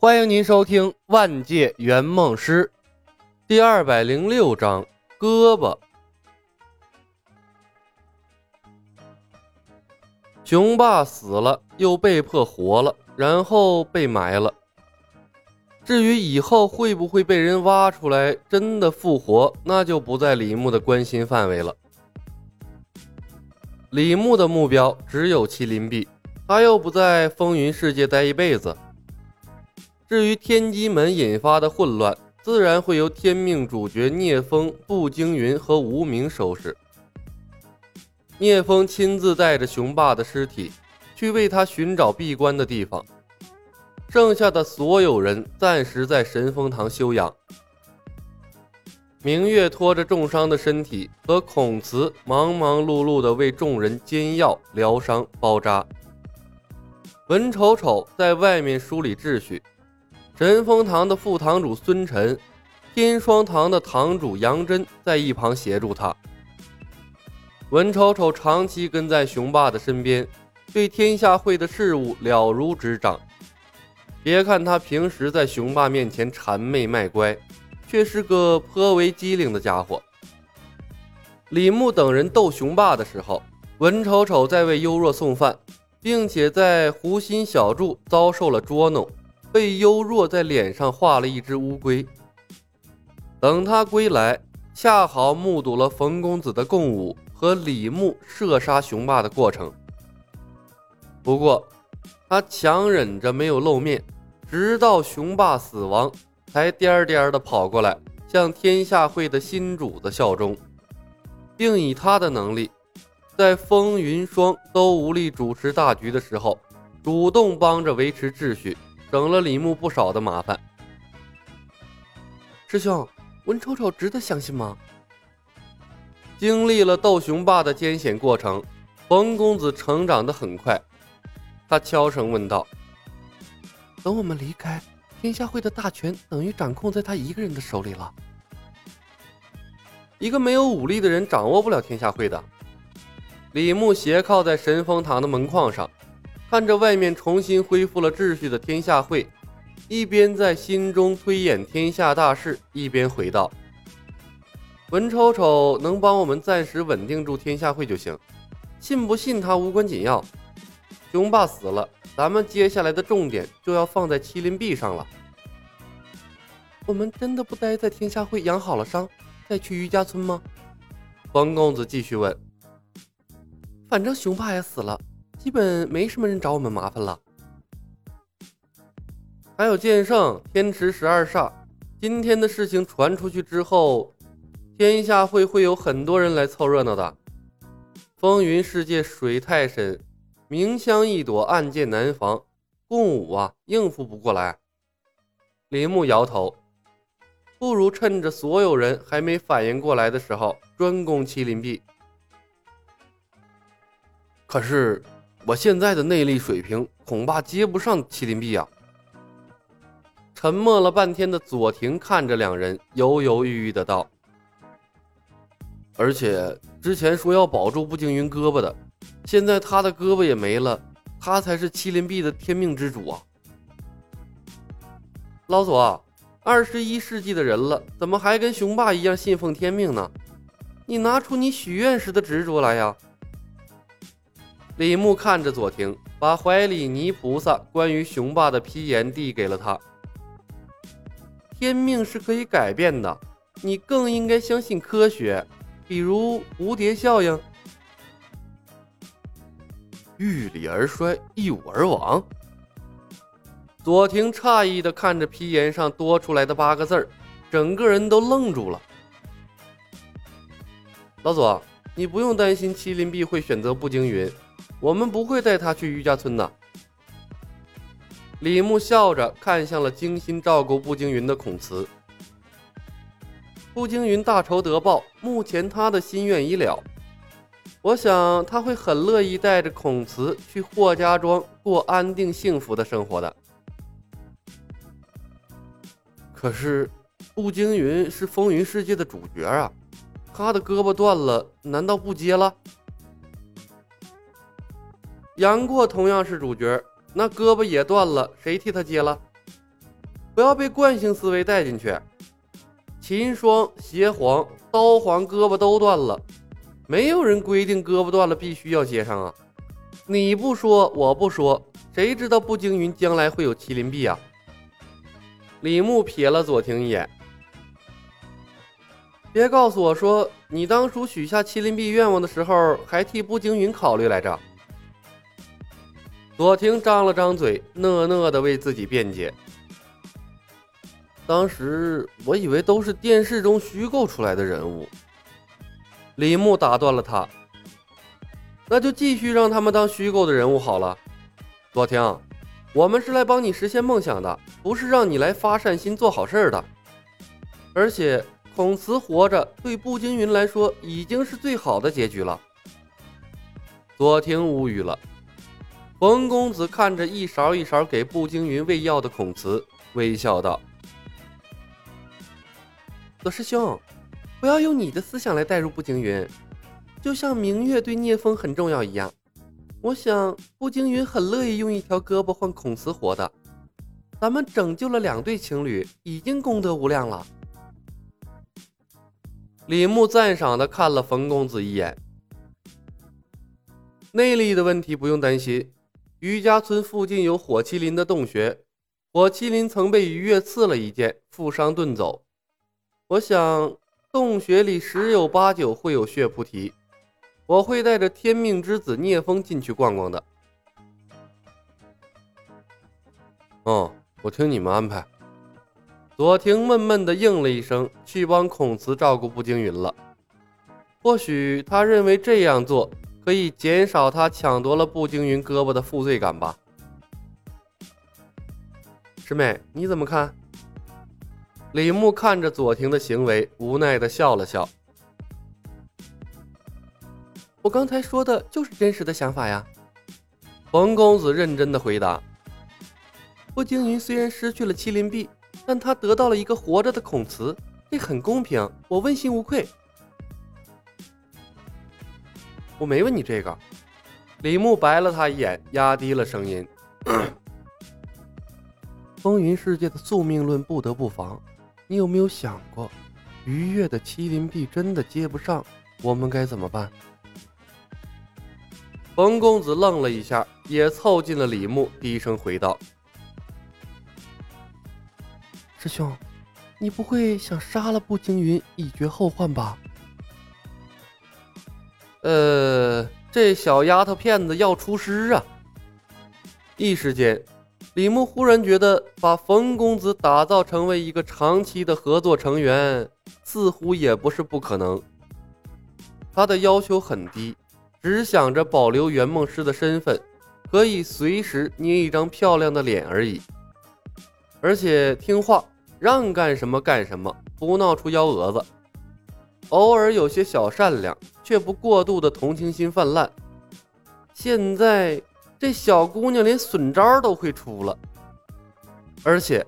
欢迎您收听《万界圆梦师》第二百零六章：胳膊。雄霸死了，又被迫活了，然后被埋了。至于以后会不会被人挖出来真的复活，那就不在李牧的关心范围了。李牧的目标只有麒麟臂，他又不在风云世界待一辈子。至于天机门引发的混乱，自然会由天命主角聂风、步惊云和无名收拾。聂风亲自带着雄霸的尸体去为他寻找闭关的地方，剩下的所有人暂时在神风堂休养。明月拖着重伤的身体，和孔慈忙忙碌碌地为众人煎药、疗伤、包扎。文丑丑在外面梳理秩序，神风堂的副堂主孙晨、天霜堂的堂主杨真在一旁协助他。文丑丑长期跟在雄霸的身边，对天下会的事务了如指掌。别看他平时在雄霸面前谄媚卖乖。却是个颇为机灵的家伙。李牧等人斗雄霸的时候，文丑丑在为幽若送饭，并且在湖心小筑遭受了捉弄，被幽若在脸上画了一只乌龟。等他归来，恰好目睹了冯公子的共舞和李牧射杀雄霸的过程。不过，他强忍着没有露面，直到雄霸死亡。才颠颠的跑过来，向天下会的新主子效忠，并以他的能力，在风云霜都无力主持大局的时候，主动帮着维持秩序，省了李牧不少的麻烦。师兄，文丑丑值得相信吗？经历了斗雄霸的艰险过程，冯公子成长的很快，他悄声问道：“等我们离开。”天下会的大权等于掌控在他一个人的手里了。一个没有武力的人掌握不了天下会的。李牧斜靠在神风堂的门框上，看着外面重新恢复了秩序的天下会，一边在心中推演天下大事，一边回道：“文丑丑能帮我们暂时稳定住天下会就行，信不信他无关紧要。雄霸死了。”咱们接下来的重点就要放在麒麟臂上了。我们真的不待在天下会养好了伤，再去余家村吗？黄公子继续问。反正雄霸也死了，基本没什么人找我们麻烦了。还有剑圣、天池十二煞，今天的事情传出去之后，天下会会有很多人来凑热闹的。风云世界水太深。明香一朵，暗箭难防。共舞啊，应付不过来。林木摇头，不如趁着所有人还没反应过来的时候，专攻麒麟臂。可是我现在的内力水平，恐怕接不上麒麟臂啊！沉默了半天的左庭看着两人，犹犹豫豫的道：“而且之前说要保住步惊云胳膊的。”现在他的胳膊也没了，他才是麒麟臂的天命之主啊！老左，二十一世纪的人了，怎么还跟雄霸一样信奉天命呢？你拿出你许愿时的执着来呀！李牧看着左庭，把怀里泥菩萨关于雄霸的批言递给了他。天命是可以改变的，你更应该相信科学，比如蝴蝶效应。遇礼而衰，一舞而亡。左庭诧异的看着批言上多出来的八个字儿，整个人都愣住了。老左，你不用担心麒麟臂会选择步惊云，我们不会带他去余家村的。李牧笑着看向了精心照顾步惊云的孔慈。步惊云大仇得报，目前他的心愿已了。我想他会很乐意带着孔慈去霍家庄过安定幸福的生活的。可是，步惊云是风云世界的主角啊，他的胳膊断了，难道不接了？杨过同样是主角，那胳膊也断了，谁替他接了？不要被惯性思维带进去。秦霜、邪皇、刀皇胳膊都断了，没有人规定胳膊断了必须要接上啊！你不说，我不说，谁知道步惊云将来会有麒麟臂啊？李牧瞥了左庭一眼，别告诉我说你当初许下麒麟臂愿望的时候，还替步惊云考虑来着。左庭张了张嘴，讷讷的为自己辩解。当时我以为都是电视中虚构出来的人物。李牧打断了他，那就继续让他们当虚构的人物好了。左庭，我们是来帮你实现梦想的，不是让你来发善心做好事的。而且孔慈活着对步惊云来说已经是最好的结局了。左庭无语了。冯公子看着一勺一勺给步惊云喂药的孔慈，微笑道：“左师兄，不要用你的思想来带入步惊云，就像明月对聂风很重要一样。我想步惊云很乐意用一条胳膊换孔慈活的。咱们拯救了两对情侣，已经功德无量了。”李牧赞赏的看了冯公子一眼，内力的问题不用担心。余家村附近有火麒麟的洞穴，火麒麟曾被于越刺了一剑，负伤遁走。我想洞穴里十有八九会有血菩提，我会带着天命之子聂风进去逛逛的。哦，我听你们安排。左庭闷闷地应了一声，去帮孔慈照顾步惊云了。或许他认为这样做。可以减少他抢夺了步惊云胳膊的负罪感吧？师妹，你怎么看？李牧看着左庭的行为，无奈的笑了笑。我刚才说的就是真实的想法呀。冯公子认真的回答。步惊云虽然失去了麒麟臂，但他得到了一个活着的孔慈，这很公平，我问心无愧。我没问你这个，李牧白了他一眼，压低了声音：“风云世界的宿命论不得不防，你有没有想过，愉悦的麒麟臂真的接不上，我们该怎么办？”冯公子愣了一下，也凑近了李牧，低声回道：“师兄，你不会想杀了步惊云，以绝后患吧？”呃，这小丫头片子要出师啊！一时间，李牧忽然觉得把冯公子打造成为一个长期的合作成员，似乎也不是不可能。他的要求很低，只想着保留圆梦师的身份，可以随时捏一张漂亮的脸而已。而且听话，让干什么干什么，不闹出幺蛾子。偶尔有些小善良，却不过度的同情心泛滥。现在这小姑娘连损招都会出了，而且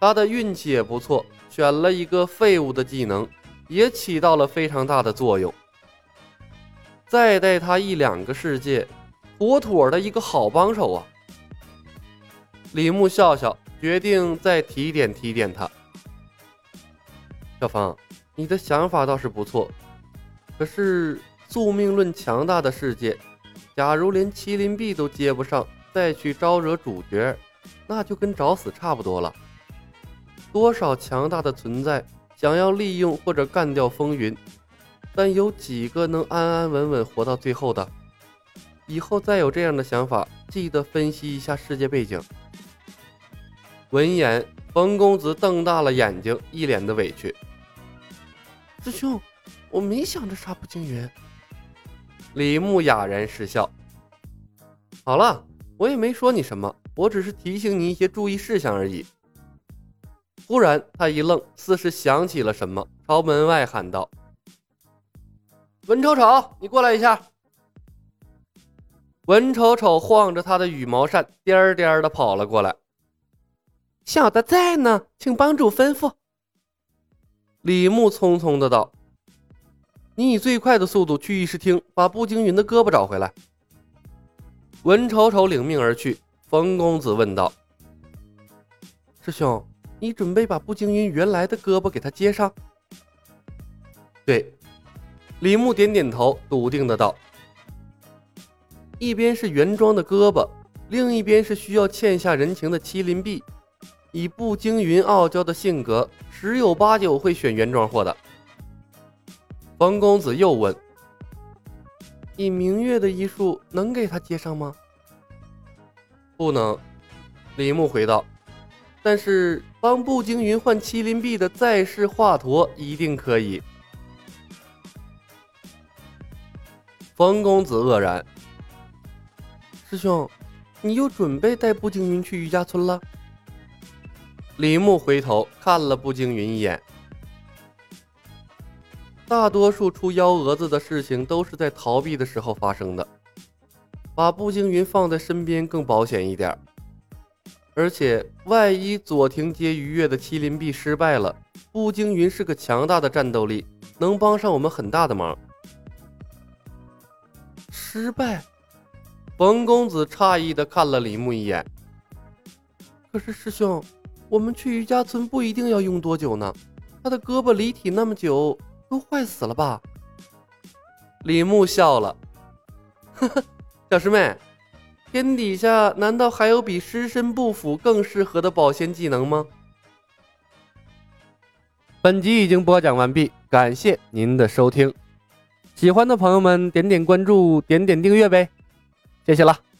她的运气也不错，选了一个废物的技能，也起到了非常大的作用。再带她一两个世界，妥妥的一个好帮手啊！李牧笑笑，决定再提点提点她。小芳。你的想法倒是不错，可是宿命论强大的世界，假如连麒麟臂都接不上，再去招惹主角，那就跟找死差不多了。多少强大的存在想要利用或者干掉风云，但有几个能安安稳稳活到最后的？以后再有这样的想法，记得分析一下世界背景。闻言，冯公子瞪大了眼睛，一脸的委屈。师兄，我没想着杀步惊云。李牧哑然失笑。好了，我也没说你什么，我只是提醒你一些注意事项而已。忽然，他一愣，似是想起了什么，朝门外喊道：“文丑丑，你过来一下。”文丑丑晃着他的羽毛扇，颠颠的跑了过来。小的在呢，请帮主吩咐。李牧匆匆的道：“你以最快的速度去议事厅，把步惊云的胳膊找回来。”文丑丑领命而去。冯公子问道：“师兄，你准备把步惊云原来的胳膊给他接上？对，李牧点点头，笃定的道：“一边是原装的胳膊，另一边是需要欠下人情的麒麟臂。以步惊云傲娇的性格，十有八九会选原装货的。”冯公子又问：“以明月的医术，能给他接上吗？”“不能。”李牧回道。但是帮步惊云换麒麟臂的在世华佗一定可以。冯公子愕然，师兄，你又准备带步惊云去余家村了？李牧回头看了步惊云一眼。大多数出幺蛾子的事情都是在逃避的时候发生的，把步惊云放在身边更保险一点。而且，万一左庭接鱼跃的麒麟臂失败了，步惊云是个强大的战斗力，能帮上我们很大的忙。失败？冯公子诧异的看了李牧一眼。可是师兄，我们去余家村不一定要用多久呢，他的胳膊离体那么久，都坏死了吧？李牧笑了，呵呵，小师妹。天底下难道还有比尸身不腐更适合的保鲜技能吗？本集已经播讲完毕，感谢您的收听。喜欢的朋友们点点关注，点点订阅呗，谢谢了。